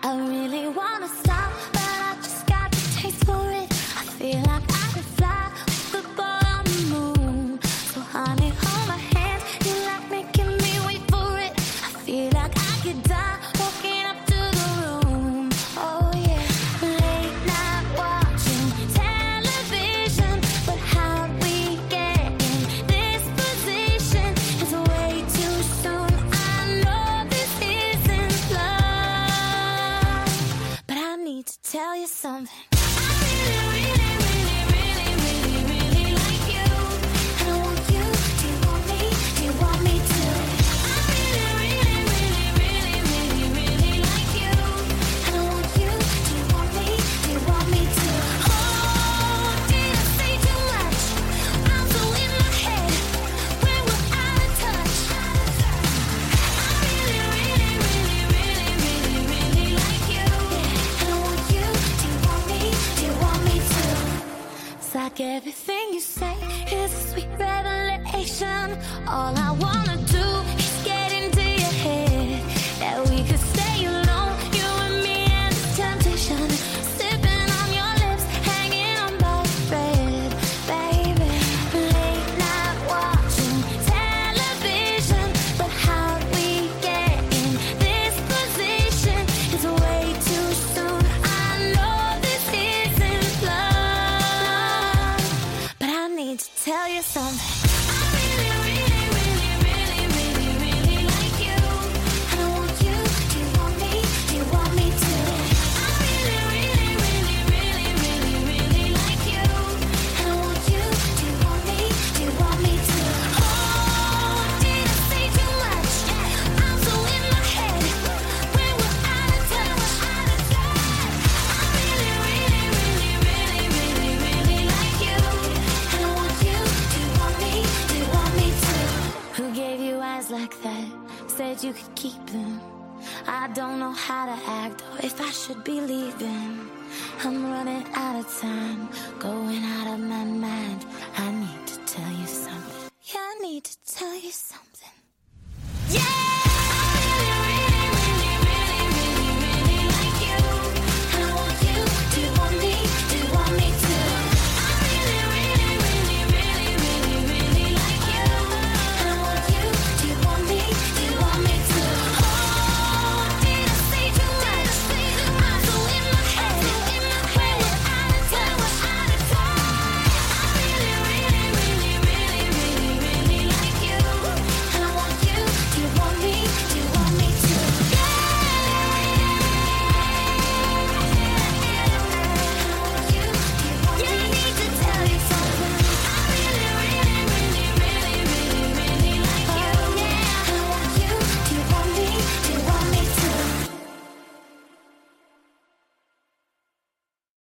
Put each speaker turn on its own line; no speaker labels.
I really wanna stop, but I just got the taste for it. I feel like I could fly with the on the moon. So honey, hold my hand. You like making me wait for it. I feel like I could die. need to tell you something. Like everything you say is a sweet revelation. All I want. tell you something. like that. Said you could keep them. I don't know how to act or if I should be leaving. I'm running out of time, going out of my